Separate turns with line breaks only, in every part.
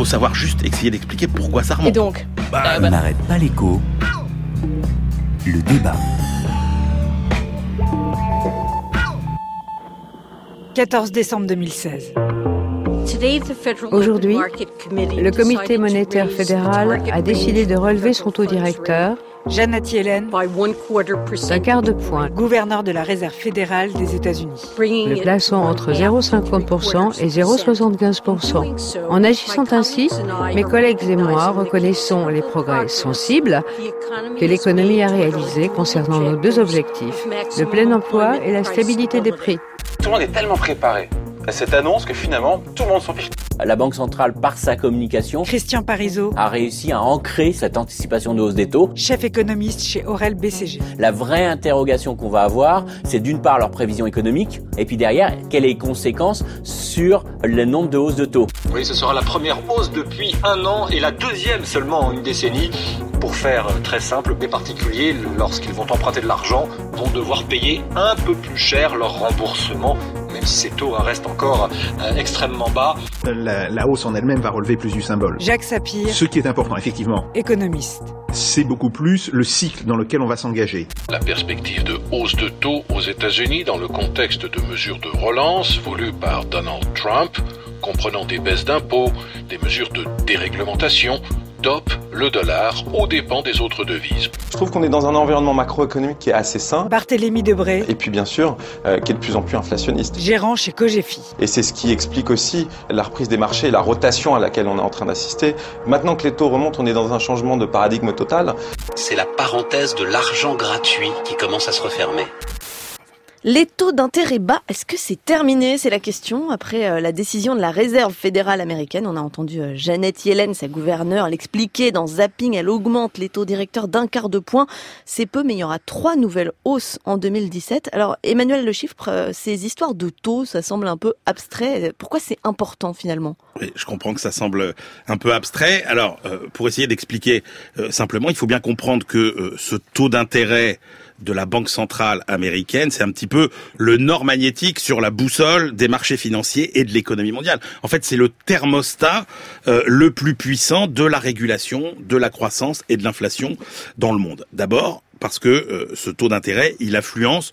faut savoir juste essayer d'expliquer pourquoi ça remonte.
Et donc
Bah,
On n'arrête pas l'écho. Le débat.
14 décembre 2016.
Aujourd'hui, le comité monétaire fédéral a décidé de relever son taux directeur
Janet Yellen,
d'un quart de point,
gouverneur de la Réserve fédérale des États-Unis.
le plaçant entre 0,50% et 0,75%. En agissant ainsi, mes collègues et moi reconnaissons les progrès sensibles que l'économie a réalisés concernant nos deux objectifs, le plein emploi et la stabilité des prix.
Tout le monde est tellement préparé à cette annonce que finalement tout le monde s'en fiche.
La Banque centrale, par sa communication,
Christian Parizeau,
a réussi à ancrer cette anticipation de hausse des taux.
chef économiste chez Aurel BCG.
La vraie interrogation qu'on va avoir, c'est d'une part leur prévision économique, et puis derrière, quelles sont les conséquences sur le nombre de hausses de taux.
Oui, ce sera la première hausse depuis un an et la deuxième seulement en une décennie. Pour faire très simple, les particuliers, lorsqu'ils vont emprunter de l'argent, vont devoir payer un peu plus cher leur remboursement, même si ces taux restent encore euh, extrêmement bas.
La, la hausse en elle-même va relever plus du symbole.
Jacques Sapir,
Ce qui est important, effectivement,
économiste.
c'est beaucoup plus le cycle dans lequel on va s'engager.
La perspective de hausse de taux aux États-Unis dans le contexte de mesures de relance voulues par Donald Trump, comprenant des baisses d'impôts, des mesures de déréglementation, dope le dollar aux dépens des autres devises.
Je trouve qu'on est dans un environnement macroéconomique qui est assez sain
Barthélémy Debré,
et puis bien sûr euh, qui est de plus en plus inflationniste.
gérant chez Cogefi.
Et c'est ce qui explique aussi la reprise des marchés et la rotation à laquelle on est en train d'assister. Maintenant que les taux remontent, on est dans un changement de paradigme total.
C'est la parenthèse de l'argent gratuit qui commence à se refermer.
Les taux d'intérêt bas, est-ce que c'est terminé? C'est la question. Après euh, la décision de la Réserve fédérale américaine, on a entendu euh, Janet Yellen, sa gouverneure, l'expliquer dans Zapping. Elle augmente les taux directeurs d'un quart de point. C'est peu, mais il y aura trois nouvelles hausses en 2017. Alors, Emmanuel Le Chiffre, euh, ces histoires de taux, ça semble un peu abstrait. Pourquoi c'est important finalement?
Oui, je comprends que ça semble un peu abstrait. Alors, pour essayer d'expliquer simplement, il faut bien comprendre que ce taux d'intérêt de la Banque centrale américaine, c'est un petit peu le nord magnétique sur la boussole des marchés financiers et de l'économie mondiale. En fait, c'est le thermostat euh, le plus puissant de la régulation, de la croissance et de l'inflation dans le monde. D'abord, parce que euh, ce taux d'intérêt, il influence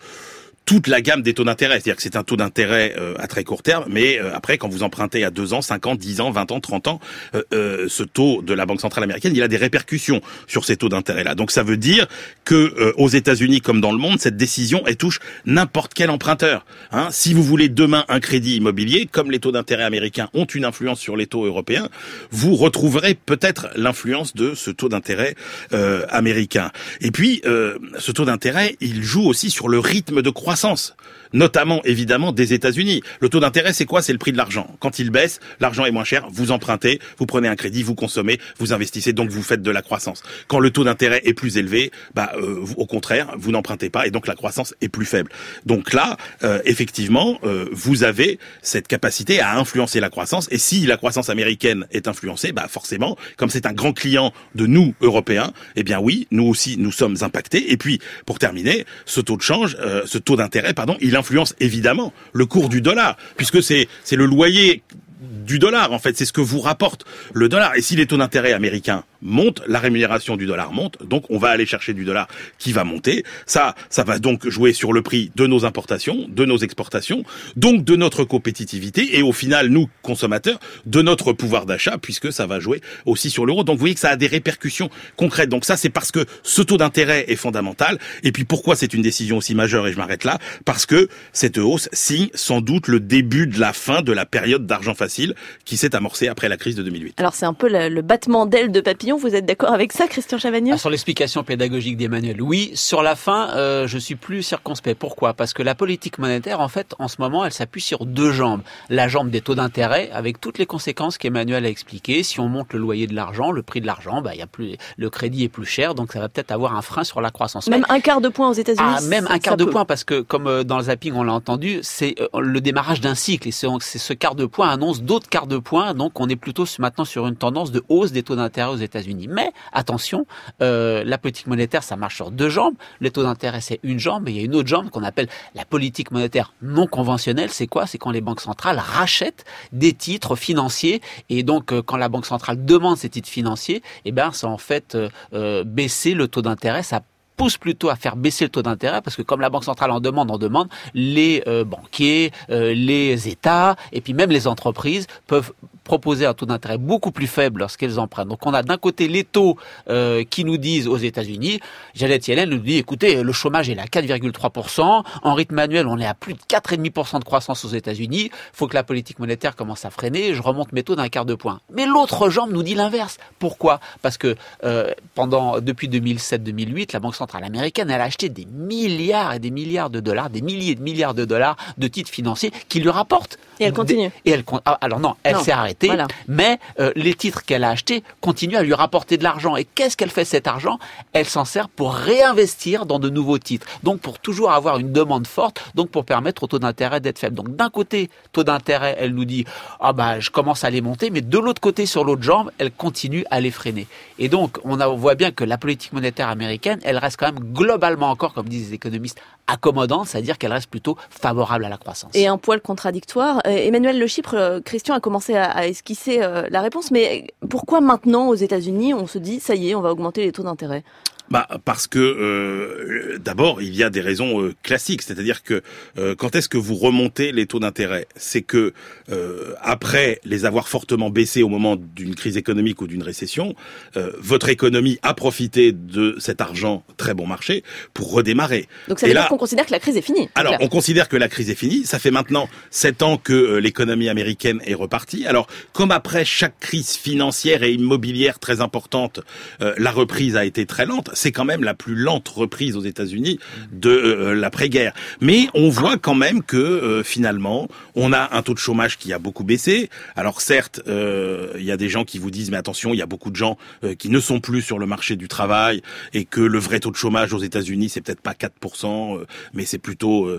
toute la gamme des taux d'intérêt. C'est-à-dire que c'est un taux d'intérêt euh, à très court terme, mais euh, après, quand vous empruntez à 2 ans, 5 ans, 10 ans, 20 ans, 30 ans, euh, euh, ce taux de la Banque centrale américaine, il a des répercussions sur ces taux d'intérêt-là. Donc ça veut dire que euh, aux États-Unis comme dans le monde, cette décision, elle touche n'importe quel emprunteur. Hein. Si vous voulez demain un crédit immobilier, comme les taux d'intérêt américains ont une influence sur les taux européens, vous retrouverez peut-être l'influence de ce taux d'intérêt euh, américain. Et puis, ce taux d'intérêt, il joue aussi sur le rythme de croissance croissance notamment évidemment des États-Unis. Le taux d'intérêt, c'est quoi? C'est le prix de l'argent. Quand il baisse, l'argent est moins cher, vous empruntez, vous prenez un crédit, vous consommez, vous investissez, donc vous faites de la croissance. Quand le taux d'intérêt est plus élevé, bah euh, au contraire, vous n'empruntez pas et donc la croissance est plus faible. Donc là, euh, effectivement, euh, vous avez cette capacité à influencer la croissance et si la croissance américaine est influencée, bah forcément, comme c'est un grand client de nous Européens, eh bien oui, nous aussi nous sommes impactés. Et puis pour terminer, ce taux de change, euh, ce taux d'intérêt, pardon, il influence évidemment le cours du dollar, puisque c'est le loyer du dollar en fait, c'est ce que vous rapporte le dollar. Et si les taux d'intérêt américains montent, la rémunération du dollar monte, donc on va aller chercher du dollar qui va monter. Ça, ça va donc jouer sur le prix de nos importations, de nos exportations, donc de notre compétitivité et au final nous consommateurs de notre pouvoir d'achat puisque ça va jouer aussi sur l'euro. Donc vous voyez que ça a des répercussions concrètes. Donc ça c'est parce que ce taux d'intérêt est fondamental. Et puis pourquoi c'est une décision aussi majeure et je m'arrête là parce que cette hausse signe sans doute le début de la fin de la période d'argent facile qui s'est amorcée après la crise de 2008.
Alors c'est un peu le, le battement d'aile de papillon. Vous êtes d'accord avec ça, Christian Chavagneux
Ah, sur l'explication pédagogique d'Emmanuel, oui. Sur la fin, euh, je suis plus circonspect. Pourquoi? Parce que la politique monétaire, en fait, en ce moment, elle s'appuie sur deux jambes. La jambe des taux d'intérêt, avec toutes les conséquences qu'Emmanuel a expliquées. Si on monte le loyer de l'argent, le prix de l'argent, bah, il y a plus, le crédit est plus cher, donc ça va peut-être avoir un frein sur la croissance.
Même un quart de point aux États-Unis.
Ah, même un quart de
peut.
point, parce que comme euh, dans le zapping, on l'a entendu, c'est euh, le démarrage d'un cycle. Et c'est c'est ce quart de point annonce d'autres quarts de point. Donc on est plutôt maintenant sur une tendance de hausse des taux d'intérêt aux États-Unis. Mais attention, euh, la politique monétaire, ça marche sur deux jambes. Les taux d'intérêt, c'est une jambe, et il y a une autre jambe qu'on appelle la politique monétaire non conventionnelle. C'est quoi? C'est quand les banques centrales rachètent des titres financiers, et donc euh, quand la banque centrale demande ces titres financiers, eh ben, c'est en fait euh, baisser le taux d'intérêt. Ça pousse plutôt à faire baisser le taux d'intérêt parce que comme la banque centrale en demande, en demande, les banquiers, les États et puis même les entreprises peuvent proposer un taux d'intérêt beaucoup plus faible lorsqu'elles empruntent. Donc on a d'un côté les taux euh, qui nous disent aux États-Unis, Janet Yellen nous dit écoutez, le chômage est à 4,3%, en rythme annuel on est à plus de 4,5% de croissance aux États-Unis, faut que la politique monétaire commence à freiner, je remonte mes taux d'un quart de point. Mais l'autre jambe nous dit l'inverse. Pourquoi? Parce que euh, pendant depuis 2007-2008, la Banque centrale américaine elle a acheté des milliards et des milliards de dollars, des milliers de milliards de dollars de titres financiers qui lui rapportent.
Et elle continue.
Et elle ah, alors non, elle s'est arrêtée, voilà. mais euh, les titres qu'elle a achetés continuent à lui rapporter de l'argent. Et qu'est-ce qu'elle fait cet argent? Elle s'en sert pour réinvestir dans de nouveaux titres. Donc pour toujours avoir une demande forte, donc pour permettre au taux d'intérêt d'être faible. Donc d'un côté, taux d'intérêt, elle nous dit ah bah je commence à les monter, mais de l'autre côté, sur l'autre jambe, elle continue à les freiner. Et donc on, a, on voit bien que la politique monétaire américaine, elle reste quand même globalement encore, comme disent les économistes, accommodante, c'est-à-dire qu'elle reste plutôt favorable à la croissance.
Et un poil contradictoire. Emmanuel Le Chypre, Christian a commencé à, à esquisser euh, la réponse, mais pourquoi maintenant aux États-Unis on se dit ça y est, on va augmenter les taux d'intérêt?
Bah parce que euh, d'abord il y a des raisons euh, classiques, c'est-à-dire que euh, quand est-ce que vous remontez les taux d'intérêt, c'est que euh, après les avoir fortement baissés au moment d'une crise économique ou d'une récession, euh, votre économie a profité de cet argent très bon marché pour redémarrer.
Donc ça veut dire qu'on considère que la crise est finie.
Alors
clair.
on considère que la crise est finie. Ça fait maintenant sept ans que l'économie américaine est repartie. Alors comme après chaque crise financière et immobilière très importante, la reprise a été très lente c'est quand même la plus lente reprise aux États-Unis de euh, l'après-guerre. Mais on voit quand même que euh, finalement, on a un taux de chômage qui a beaucoup baissé. Alors certes, euh, il y a des gens qui vous disent mais attention, il y a beaucoup de gens qui ne sont plus sur le marché du travail et que le vrai taux de chômage aux États-Unis c'est peut-être pas 4%, mais c'est plutôt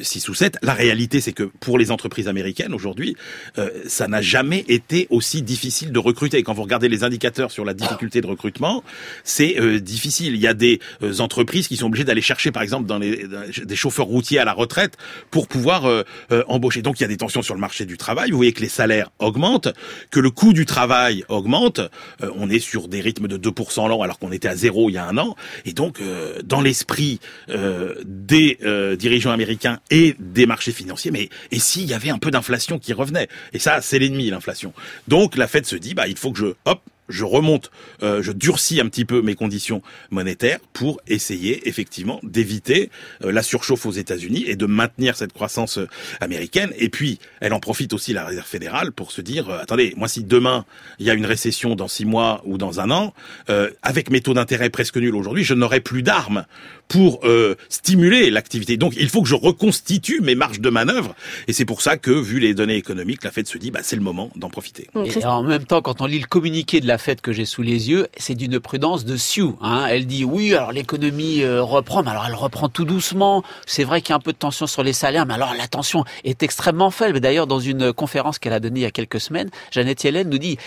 6 ou 7. La réalité c'est que pour les entreprises américaines aujourd'hui, ça n'a jamais été aussi difficile de recruter. Quand vous regardez les indicateurs sur la difficulté de recrutement, c'est difficile il y a des euh, entreprises qui sont obligées d'aller chercher, par exemple, dans les, des chauffeurs routiers à la retraite pour pouvoir euh, euh, embaucher. Donc il y a des tensions sur le marché du travail. Vous voyez que les salaires augmentent, que le coût du travail augmente. Euh, on est sur des rythmes de 2% l'an alors qu'on était à zéro il y a un an. Et donc, euh, dans l'esprit des dirigeants américains et des marchés financiers, mais et s'il y avait un peu d'inflation qui revenait? Et ça, c'est l'ennemi, l'inflation. Donc la Fed se dit, bah il faut que je, hop, je remonte, euh, je durcis un petit peu mes conditions monétaires pour essayer effectivement d'éviter euh, la surchauffe aux États-Unis et de maintenir cette croissance euh, américaine. Et puis, elle en profite aussi la Réserve fédérale pour se dire euh, attendez, moi si demain il y a une récession dans six mois ou dans un an, euh, avec mes taux d'intérêt presque nuls aujourd'hui, je n'aurai plus d'armes pour stimuler l'activité. Donc, il faut que je reconstitue mes marges de manœuvre. Et c'est pour ça que, vu les données économiques, la Fed se dit bah c'est le moment d'en profiter.
Et en même temps, quand on lit le communiqué de la Fed que j'ai sous les yeux, c'est d'une prudence de Sioux. Hein. Elle dit oui, alors l'économie euh, reprend, mais alors elle reprend tout doucement. C'est vrai qu'il y a un peu de tension sur les salaires, mais alors la tension est extrêmement faible. D'ailleurs, dans une conférence qu'elle a donnée il y a quelques semaines, Jeannette Yellen nous dit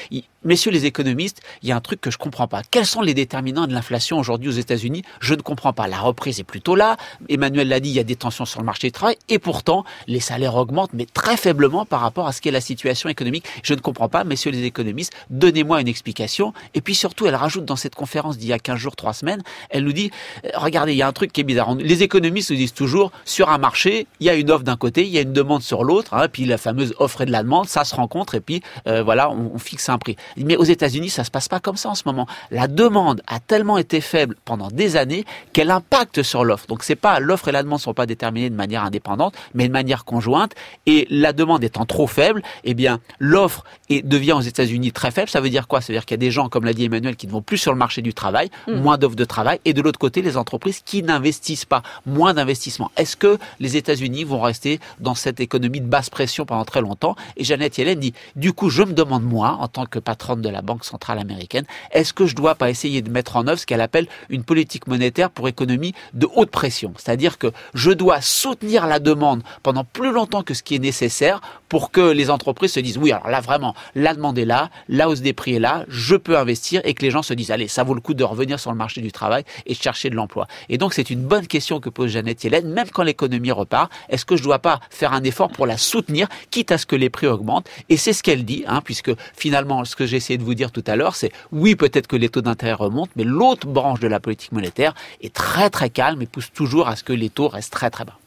messieurs les économistes, il y a un truc que je comprends pas. Quels sont les déterminants de l'inflation aujourd'hui aux États-Unis? Je ne comprends pas. La reprise est plutôt là. Emmanuel l'a dit, il y a des tensions sur le marché du travail, et pourtant les salaires augmentent, mais très faiblement par rapport à ce qu'est la situation économique. Je ne comprends pas, messieurs les économistes. Donnez-moi une explication. Et puis surtout, elle rajoute dans cette conférence d'il y a 15 jours, 3 semaines, elle nous dit, regardez, il y a un truc qui est bizarre. Les économistes nous disent toujours, sur un marché, il y a une offre d'un côté, il y a une demande sur l'autre, hein, puis la fameuse offre et de la demande, ça se rencontre, et puis euh, voilà, on, on fixe un prix. Mais aux États-Unis, ça se passe pas comme ça en ce moment. La demande a tellement été faible pendant des années qu'elle impacte sur l'offre. Donc c'est pas l'offre et la demande sont pas déterminées de manière indépendante, mais de manière conjointe. Et la demande étant trop faible, eh bien l'offre devient aux États-Unis très faible. Ça veut dire quoi? Ça veut dire qu'il y a des gens, comme l'a dit Emmanuel, qui ne vont plus sur le marché du travail, mmh. moins d'offres de travail, et de l'autre côté les entreprises qui n'investissent pas, moins d'investissement. Est-ce que les États-Unis vont rester dans cette économie de basse pression pendant très longtemps? Et Jeannette Yellen dit du coup, je me demande moi, en tant que patronne de la Banque centrale américaine, est-ce que je dois pas essayer de mettre en œuvre ce qu'elle appelle une politique monétaire pour économie de haute pression. C'est-à-dire que je dois soutenir la demande pendant plus longtemps que ce qui est nécessaire pour que les entreprises se disent oui, alors là vraiment, la demande est là, la hausse des prix est là, je peux investir et que les gens se disent allez, ça vaut le coup de revenir sur le marché du travail et de chercher de l'emploi. Et donc c'est une bonne question que pose Jeannette Yellen, même quand l'économie repart, est-ce que je dois pas faire un effort pour la soutenir, quitte à ce que les prix augmentent? Et c'est ce qu'elle dit, hein, puisque finalement, ce que j'ai essayé de vous dire tout à l'heure, c'est oui, peut-être que les taux d'intérêt remontent, mais l'autre branche de la politique monétaire est très très calme et pousse toujours à ce que les taux restent très très bas.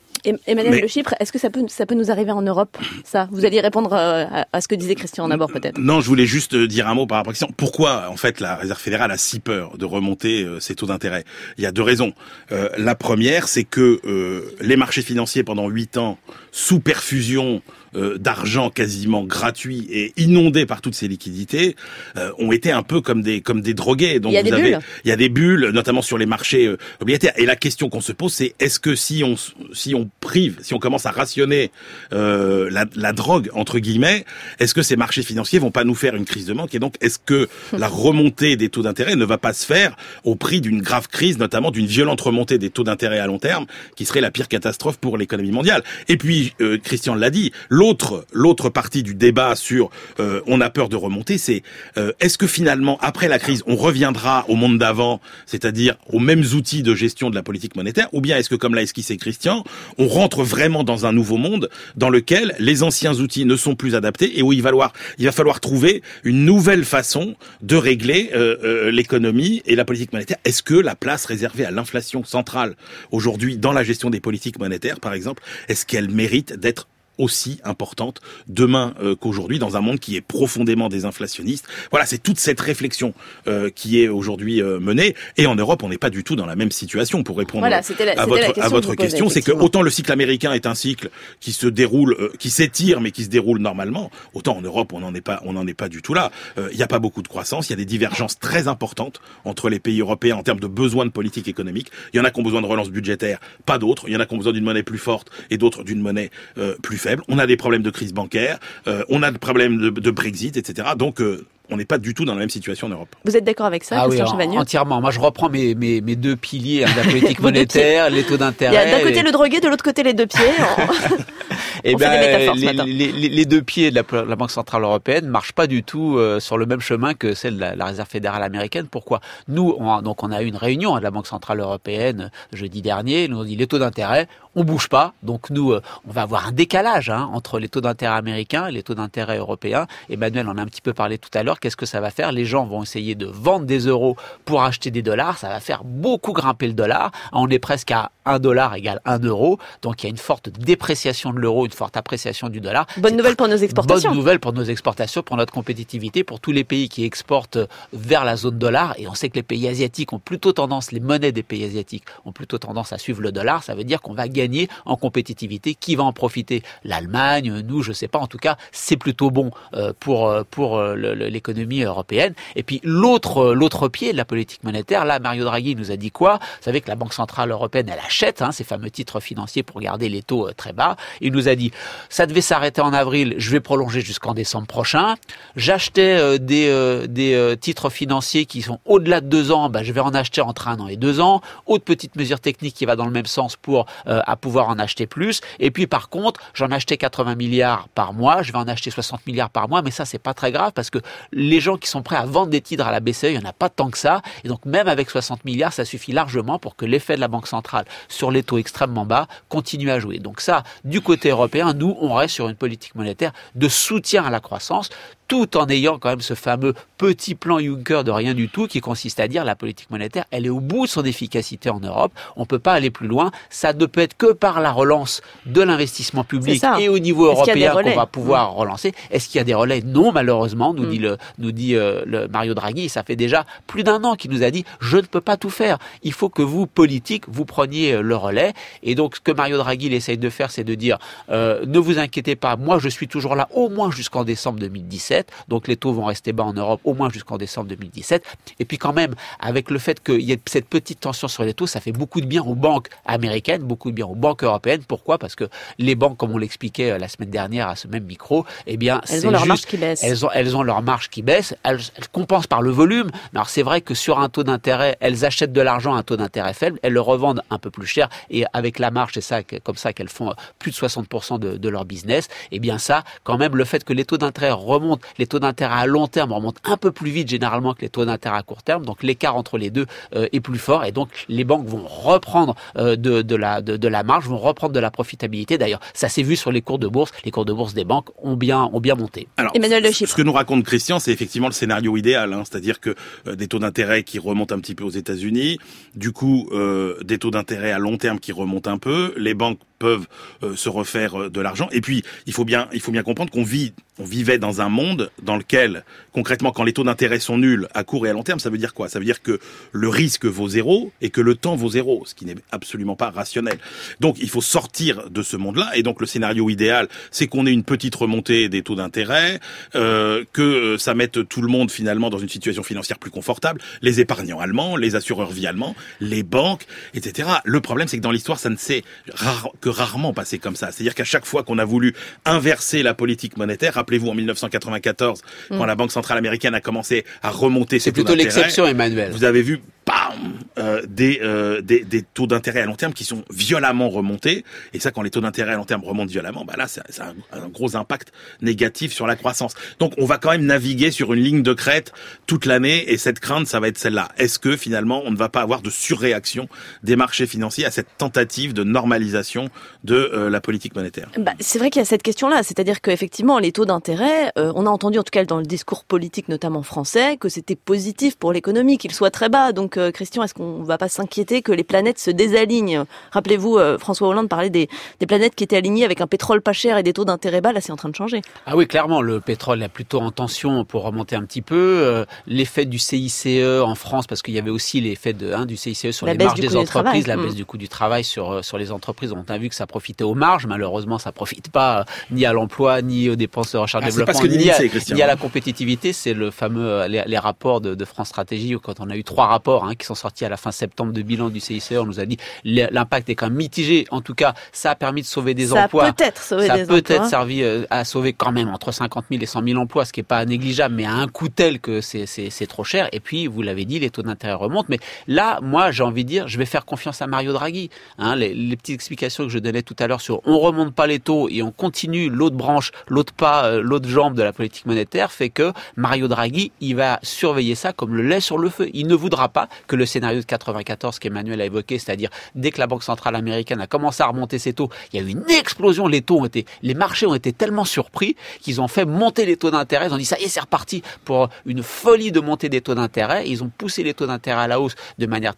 Emmanuel
Mais-
Le Chypre, est-ce que ça peut, ça peut nous arriver en Europe, ça? Vous alliez répondre euh, à, à ce que disait Christian d'abord, peut-être.
Non, je voulais juste euh, dire un mot par rapport à la question. Pourquoi, en fait, la Réserve fédérale a si peur de remonter euh, ses taux d'intérêt? Il y a deux raisons. Euh, la première, c'est que euh, les marchés financiers, pendant huit ans, sous perfusion euh, d'argent quasiment gratuit et inondés par toutes ces liquidités, euh, ont été un peu comme des comme des drogués. Donc
Il y a
vous
des
avez,
bulles.
il y a des bulles, notamment sur les marchés euh, obligataires. Et la question qu'on se pose, c'est est-ce que si on si on prive, si on commence à rationner euh, la, la drogue entre guillemets, est-ce que ces marchés financiers vont pas nous faire une crise de manque? Et donc, est-ce que la remontée des taux d'intérêt ne va pas se faire au prix d'une grave crise, notamment d'une violente remontée des taux d'intérêt à long terme, qui serait la pire catastrophe pour l'économie mondiale? Et puis, euh, Christian l'a dit, l'autre l'autre partie du débat sur euh, on a peur de remonter, c'est euh, est-ce que finalement après la crise, on reviendra au monde d'avant, c'est-à-dire aux mêmes outils de gestion de la politique monétaire, ou bien est-ce que comme l'a esquissé Christian, on rentre vraiment dans un nouveau monde dans lequel les anciens outils ne sont plus adaptés et où il va falloir il va falloir trouver une nouvelle façon de régler euh, l'économie et la politique monétaire? Est-ce que la place réservée à l'inflation centrale aujourd'hui dans la gestion des politiques monétaires, par exemple, est-ce qu'elle mérite d'être aussi importante demain euh, qu'aujourd'hui dans un monde qui est profondément désinflationniste. Voilà, c'est toute cette réflexion euh, qui est aujourd'hui euh, menée. Et en Europe, on n'est pas du tout dans la même situation pour répondre
Voilà, c'était la-
à votre,
question
à votre question. C'est que autant le cycle américain est un cycle qui se déroule, euh, qui s'étire mais qui se déroule normalement, autant en Europe on n'en est pas, on n'en est pas du tout là. Euh, Il n'y a pas beaucoup de croissance, il y a des divergences très importantes entre les pays européens en termes de besoins de politique économique. Il y en a qui ont besoin de relance budgétaire, pas d'autres. Il y en a qui ont besoin d'une monnaie plus forte et d'autres d'une monnaie euh, plus faible. On a des problèmes de crise bancaire, euh, on a des problèmes de, Brexit, etc. Donc euh, on n'est pas du tout dans la même situation en Europe.
Vous êtes d'accord avec ça,
Ah oui,
Christian Chavagneux
entièrement. Moi, je reprends mes, mes, mes deux piliers hein, de la politique monétaire, les taux
Il y
d'intérêt.
a d'un côté
et-
le drogué, de l'autre côté les deux pieds. En-
Eh
On fait
ben,
des
les,
matin.
les- les- les deux pieds de la, la Banque centrale européenne marchent pas du tout euh, sur le même chemin que celle de la, la Réserve fédérale américaine. Pourquoi? Nous, on a, donc on a eu une réunion de la Banque centrale européenne euh, jeudi dernier. Ils nous ont dit les taux d'intérêt, on bouge pas. Donc nous, euh, on va avoir un décalage hein, entre les taux d'intérêt américains et les taux d'intérêt européens. Emmanuel en a un petit peu parlé tout à l'heure. Qu'est-ce que ça va faire Les gens vont essayer de vendre des euros pour acheter des dollars. Ça va faire beaucoup grimper le dollar. On est presque à 1 dollar égale 1 euro. Donc il y a une forte dépréciation de l'euro, une forte appréciation du dollar.
Bonne nouvelle pour nos exportations.
Bonne nouvelle pour nos exportations, pour notre compétitivité, pour tous les pays qui exportent vers la zone dollar. Et on sait que les pays asiatiques ont plutôt tendance, les monnaies des pays asiatiques ont plutôt tendance à suivre le dollar. Ça veut dire qu'on va gagner en compétitivité. Qui va en profiter? L'Allemagne, nous, je sais pas. En tout cas, c'est plutôt bon euh, pour euh, pour euh, le- l'économie européenne. Et puis l'autre euh, l'autre pied de la politique monétaire, là, Mario Draghi nous a dit quoi? Vous savez que la Banque centrale européenne, elle achète hein, ces fameux titres financiers pour garder les taux euh, très bas. Il nous a dit ça devait s'arrêter en avril, je vais prolonger jusqu'en décembre prochain. J'achetais euh, des, des titres financiers qui sont au-delà de deux ans, bah, je vais en acheter entre un an et deux ans. Autre petite mesure technique qui va dans le même sens pour à pouvoir en acheter plus. Et puis par contre, j'en achetais 80 milliards par mois, je vais en acheter 60 milliards par mois, mais ça c'est pas très grave parce que les gens qui sont prêts à vendre des titres à la BCE, il y en a pas tant que ça. Et donc même avec 60 milliards, ça suffit largement pour que l'effet de la Banque centrale sur les taux extrêmement bas continue à jouer. Donc ça, du côté européen, nous, on reste sur une politique monétaire de soutien à la croissance tout en ayant quand même ce fameux petit plan Juncker de rien du tout qui consiste à dire la politique monétaire, elle est au bout de son efficacité en Europe. On peut pas aller plus loin. Ça ne peut être que par la relance de l'investissement public et au niveau européen qu'on va pouvoir relancer. Est-ce qu'il y a des relais? Non, malheureusement, nous
Mm.
dit le, nous dit euh, le Mario Draghi. Ça fait déjà plus d'un an qu'il nous a dit je ne peux pas tout faire. Il faut que vous politiques vous preniez euh, le relais. Et donc ce que Mario Draghi il essaye de faire, c'est de dire euh, ne vous inquiétez pas, moi je suis toujours là au moins jusqu'en décembre 2017. 2017. Donc les taux vont rester bas en Europe au moins jusqu'en décembre 2017. Et puis quand même, avec le fait qu'il y ait cette petite tension sur les taux, ça fait beaucoup de bien aux banques américaines, beaucoup de bien aux banques européennes. Pourquoi? Parce que les banques, comme on l'expliquait euh, la semaine dernière à ce même micro, eh bien,
Elles ont leur
juste-
marge qui baisse.
Elles ont, elles ont leur marge qui baisse. Elles, elles compensent par le volume. Alors c'est vrai que sur un taux d'intérêt, elles achètent de l'argent à un taux d'intérêt faible, elles le revendent un peu plus cher et avec la marge, c'est ça, comme ça qu'elles font euh, plus de 60% de, de leur business. Et bien ça, quand même, le fait que les taux d'intérêt remontent, les taux d'intérêt à long terme remontent un peu plus vite généralement que les taux d'intérêt à court terme. Donc l'écart entre les deux euh, est plus fort et donc les banques vont reprendre euh, de, de la de, de la marge, vont reprendre de la profitabilité. D'ailleurs, ça s'est vu sur les cours de bourse. Les cours de bourse des banques ont bien ont bien monté.
Alors,
Emmanuel de
ce que nous raconte Christian, c'est effectivement le scénario idéal, hein, c'est-à-dire que euh, des taux d'intérêt qui remontent un petit peu aux États-Unis, du coup euh, des taux d'intérêt à long terme qui remontent un peu, les banques peuvent euh, se refaire euh, de l'argent. Et puis il faut bien il faut bien comprendre qu'on vit on vivait dans un monde dans lequel concrètement quand les taux d'intérêt sont nuls à court et à long terme, ça veut dire quoi? Ça veut dire que le risque vaut zéro et que le temps vaut zéro, ce qui n'est absolument pas rationnel. Donc il faut sortir de ce monde-là et donc le scénario idéal, c'est qu'on ait une petite remontée des taux d'intérêt, euh, que ça mette tout le monde finalement dans une situation financière plus confortable, les épargnants allemands, les assureurs vie allemands, les banques, etc. Le problème, c'est que dans l'histoire, ça ne s'est rare- que rarement passé comme ça. C'est-à-dire qu'à chaque fois qu'on a voulu inverser la politique monétaire, rappelez-vous en 1994, quand
Mm.
la Banque centrale américaine a commencé à remonter ses
C'est
taux
plutôt
d'intérêt,
l'exception, Emmanuel.
Vous avez vu, bam, euh, des, euh, des des taux d'intérêt à long terme qui sont violemment remontés. Et ça, quand les taux d'intérêt à long terme remontent violemment, bah là, ça ça a un, un gros impact négatif sur la croissance. Donc, on va quand même naviguer sur une ligne de crête toute l'année. Et cette crainte, ça va être celle-là. Est-ce que finalement, on ne va pas avoir de surréaction des marchés financiers à cette tentative de normalisation de euh, la politique monétaire
Bah, c'est vrai qu'il y a cette question-là, c'est-à-dire qu'effectivement, les taux d'intérêt, euh, on a entendu en tout cas dans le discours politique, notamment français, que c'était positif pour l'économie, qu'ils soient très bas. Donc, euh, Christian, est-ce qu'on va pas s'inquiéter que les planètes se désalignent? Rappelez-vous, euh, François Hollande parlait des, des planètes qui étaient alignées avec un pétrole pas cher et des taux d'intérêt bas. Là, c'est en train de changer.
Ah oui, clairement, le pétrole est plutôt en tension pour remonter un petit peu. Euh, L'effet du CICE en France, parce qu'il y avait aussi l'effet de, hein, du CICE sur
La
les
baisse
marges
du
des
coût du
entreprises,
travail.
la
Mm.
baisse du coût du travail sur, sur les entreprises. On a vu que ça profitait aux marges. Malheureusement, ça profite pas euh, ni à l'emploi, ni aux dépenses de recherche et
Ah, c'est
développement,
pas ce que dit
ni, à, ni à la compétitivité. C'est le fameux, euh, les, les rapports de, de France Stratégie, où quand on a eu trois rapports hein, qui sont sortis à la fin septembre de bilan du CICE, on nous a dit l'impact est quand même mitigé. En tout cas, ça a permis de sauver des
Ça a
emplois.
peut-être sauvé
ça
des
a peut-être servi euh, à sauver quand même entre 50 000 et 100 000 emplois, ce qui est pas négligeable, mais à un coût tel que c'est c'est c'est trop cher. Et puis, vous l'avez dit, les taux d'intérêt remontent. Mais là, moi, j'ai envie de dire, je vais faire confiance à Mario Draghi. Hein, les, les petites explications que je donnais tout à l'heure sur on remonte pas les taux et on continue l'autre branche, l'autre pas, euh, l'autre jambe de la politique monétaire fait que Mario Draghi, il va surveiller ça comme le lait sur le feu. Il ne voudra pas que le scénario de 94 qu'Emmanuel a évoqué, c'est-à-dire dès que la Banque centrale américaine a commencé à remonter ses taux, il y a eu une explosion. Les taux ont été, les marchés ont été tellement surpris qu'ils ont fait monter les taux d'intérêt. Ils ont dit ça y est, c'est reparti pour une folie de monter des taux d'intérêt. Ils ont poussé les taux d'intérêt à la hausse de manière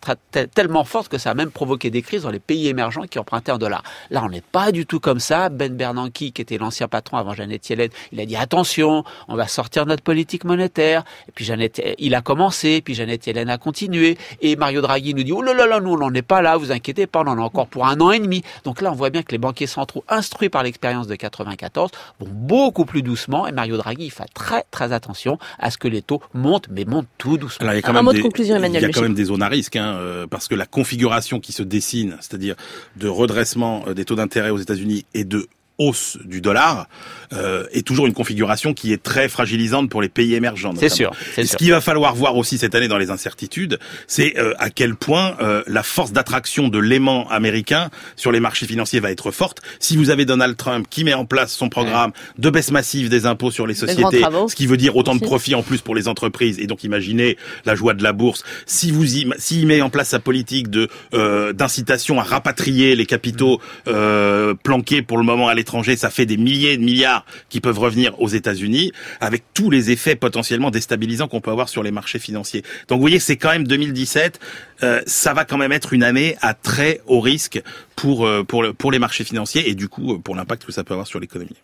tellement forte que ça a même provoqué des crises dans les pays émergents qui empruntaient en dollars. Là, on n'est pas du tout comme ça. Ben Bernanke, qui était l'ancien patron avant Jeannette Yellen, il a dit attention, on va sortir de notre politique monétaire. Et puis Jeannette, il a commencé, puis Jeannette Yellen a continué. Et Mario Draghi nous dit oh là là là, nous on n'en est pas là, vous inquiétez pas, on en a encore pour un an et demi. Donc là, on voit bien que les banquiers centraux, instruits par l'expérience de 94, vont beaucoup plus doucement. Et Mario Draghi, il fait très très attention à ce que les taux montent, mais montent tout doucement.
Alors, il y a quand même
mot de
des,
conclusion, Emmanuel
Il y a quand même des zones à risque, hein, euh, parce que la configuration qui se dessine, c'est-à-dire de redressement des taux d'intérêt aux États-Unis et de hausse du dollar, euh, est toujours une configuration qui est très fragilisante pour les pays émergents.
C'est
notamment.
sûr,
Ce
sûr.
qu'il va falloir voir aussi cette année dans les incertitudes, c'est euh, à quel point euh, la force d'attraction de l'aimant américain sur les marchés financiers va être forte. Si vous avez Donald Trump qui met en place son programme de baisse massive des impôts sur les sociétés, ce qui veut dire autant de profits en plus pour les entreprises, et donc imaginez la joie de la bourse. Si vous y, s'il met en place sa politique de euh, d'incitation à rapatrier les capitaux euh, planqués pour le moment à l'étranger, ça fait des milliers de milliards qui peuvent revenir aux États-Unis, avec tous les effets potentiellement déstabilisants qu'on peut avoir sur les marchés financiers. Donc vous voyez, c'est quand même 2017. euh, ça va quand même être une année à très haut risque pour euh, pour le, pour les marchés financiers et du coup euh, pour l'impact que ça peut avoir sur l'économie.